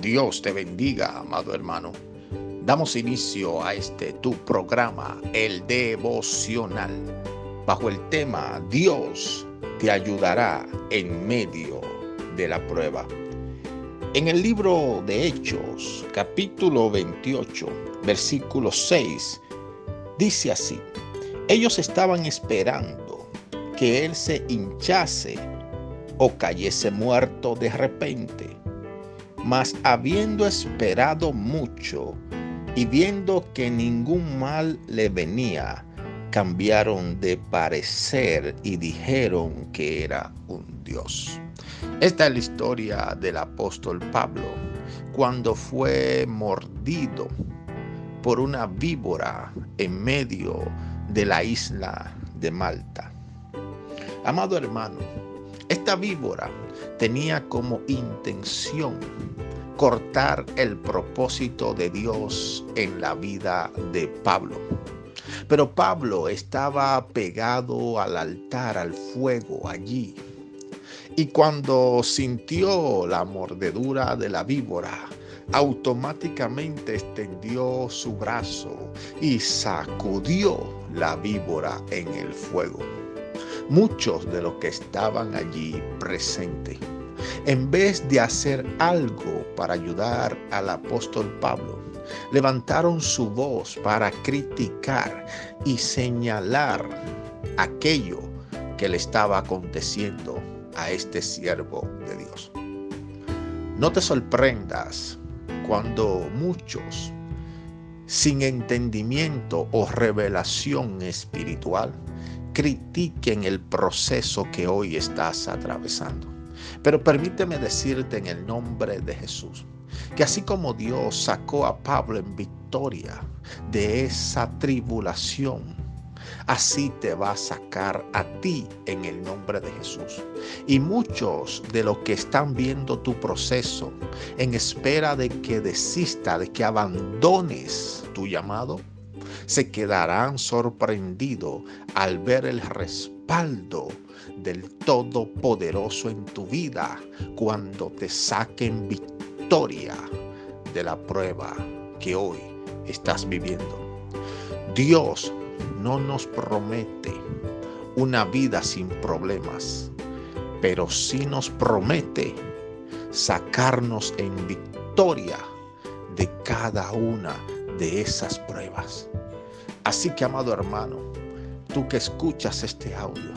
Dios te bendiga, amado hermano. Damos inicio a este tu programa, el devocional, bajo el tema Dios te ayudará en medio de la prueba. En el libro de Hechos, capítulo 28, versículo 6, dice así, ellos estaban esperando que él se hinchase o cayese muerto de repente mas habiendo esperado mucho y viendo que ningún mal le venía, cambiaron de parecer y dijeron que era un Dios. Esta es la historia del apóstol Pablo cuando fue mordido por una víbora en medio de la isla de Malta. Amado hermano, esta víbora tenía como intención cortar el propósito de Dios en la vida de Pablo. Pero Pablo estaba pegado al altar, al fuego allí. Y cuando sintió la mordedura de la víbora, automáticamente extendió su brazo y sacudió la víbora en el fuego muchos de los que estaban allí presentes. En vez de hacer algo para ayudar al apóstol Pablo, levantaron su voz para criticar y señalar aquello que le estaba aconteciendo a este siervo de Dios. No te sorprendas cuando muchos, sin entendimiento o revelación espiritual, critiquen el proceso que hoy estás atravesando. Pero permíteme decirte en el nombre de Jesús que así como Dios sacó a Pablo en victoria de esa tribulación, así te va a sacar a ti en el nombre de Jesús. Y muchos de los que están viendo tu proceso en espera de que desista, de que abandones tu llamado, se quedarán sorprendidos al ver el respaldo del Todopoderoso en tu vida cuando te saquen victoria de la prueba que hoy estás viviendo. Dios no nos promete una vida sin problemas, pero sí nos promete sacarnos en victoria de cada una de esas pruebas. Así que, amado hermano, tú que escuchas este audio,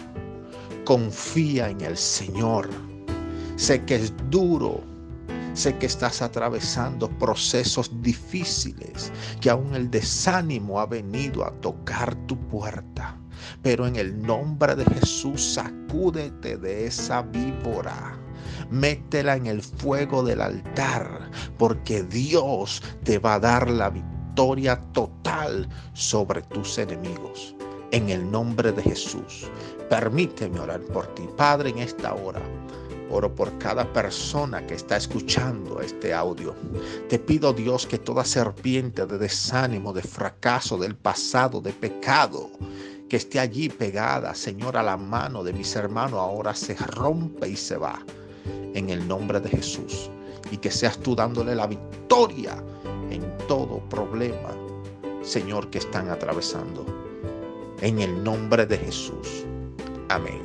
confía en el Señor. Sé que es duro, sé que estás atravesando procesos difíciles, que aún el desánimo ha venido a tocar tu puerta. Pero en el nombre de Jesús, sacúdete de esa víbora. Métela en el fuego del altar, porque Dios te va a dar la victoria victoria total sobre tus enemigos. En el nombre de Jesús, permíteme orar por ti, Padre, en esta hora. Oro por cada persona que está escuchando este audio. Te pido, Dios, que toda serpiente de desánimo, de fracaso, del pasado, de pecado, que esté allí pegada, Señor, a la mano de mis hermanos, ahora se rompe y se va. En el nombre de Jesús. Y que seas tú dándole la victoria en todo problema, Señor, que están atravesando. En el nombre de Jesús. Amén.